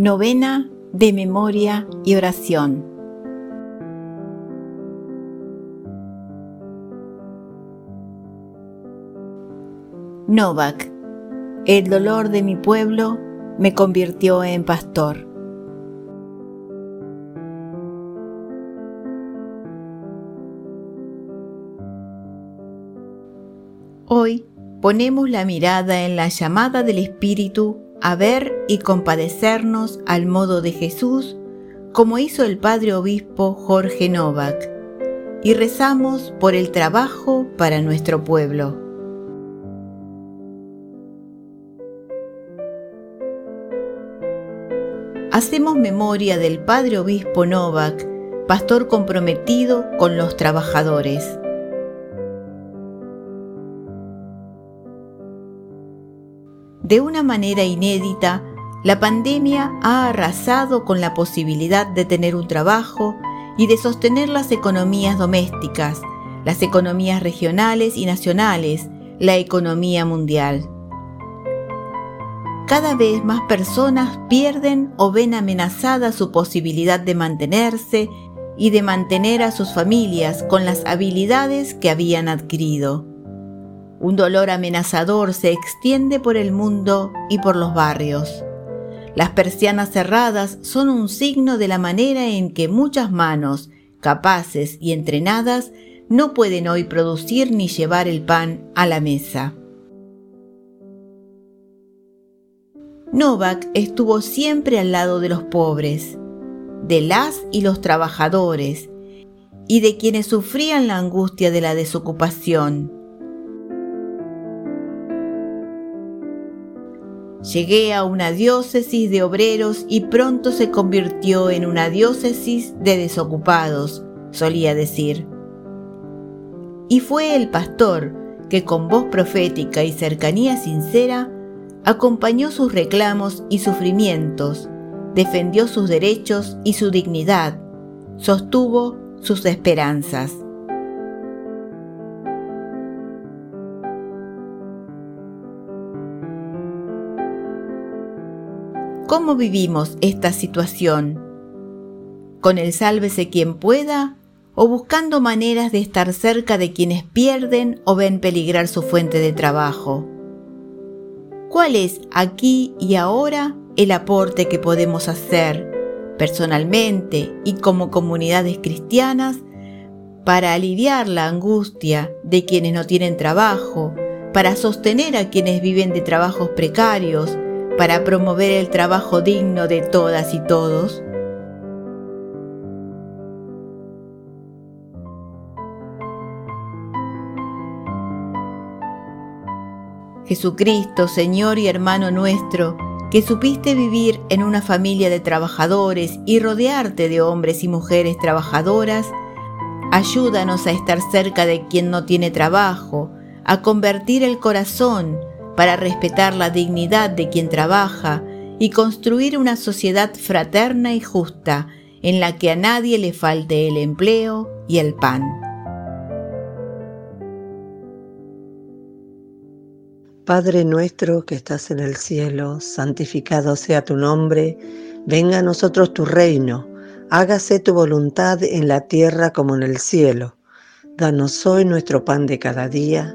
Novena de memoria y oración. Novak, el dolor de mi pueblo me convirtió en pastor. Hoy ponemos la mirada en la llamada del Espíritu a ver y compadecernos al modo de Jesús, como hizo el Padre Obispo Jorge Novak, y rezamos por el trabajo para nuestro pueblo. Hacemos memoria del Padre Obispo Novak, pastor comprometido con los trabajadores. De una manera inédita, la pandemia ha arrasado con la posibilidad de tener un trabajo y de sostener las economías domésticas, las economías regionales y nacionales, la economía mundial. Cada vez más personas pierden o ven amenazada su posibilidad de mantenerse y de mantener a sus familias con las habilidades que habían adquirido. Un dolor amenazador se extiende por el mundo y por los barrios. Las persianas cerradas son un signo de la manera en que muchas manos, capaces y entrenadas, no pueden hoy producir ni llevar el pan a la mesa. Novak estuvo siempre al lado de los pobres, de las y los trabajadores, y de quienes sufrían la angustia de la desocupación Llegué a una diócesis de obreros y pronto se convirtió en una diócesis de desocupados, solía decir. Y fue el pastor que con voz profética y cercanía sincera acompañó sus reclamos y sufrimientos, defendió sus derechos y su dignidad, sostuvo sus esperanzas. ¿Cómo vivimos esta situación? ¿Con el sálvese quien pueda o buscando maneras de estar cerca de quienes pierden o ven peligrar su fuente de trabajo? ¿Cuál es aquí y ahora el aporte que podemos hacer personalmente y como comunidades cristianas para aliviar la angustia de quienes no tienen trabajo, para sostener a quienes viven de trabajos precarios, para promover el trabajo digno de todas y todos? Jesucristo, Señor y hermano nuestro, que supiste vivir en una familia de trabajadores y rodearte de hombres y mujeres trabajadoras, ayúdanos a estar cerca de quien no tiene trabajo, a convertir el corazón, para respetar la dignidad de quien trabaja y construir una sociedad fraterna y justa en la que a nadie le falte el empleo y el pan. Padre nuestro que estás en el cielo, santificado sea tu nombre, venga a nosotros tu reino, hágase tu voluntad en la tierra como en el cielo. Danos hoy nuestro pan de cada día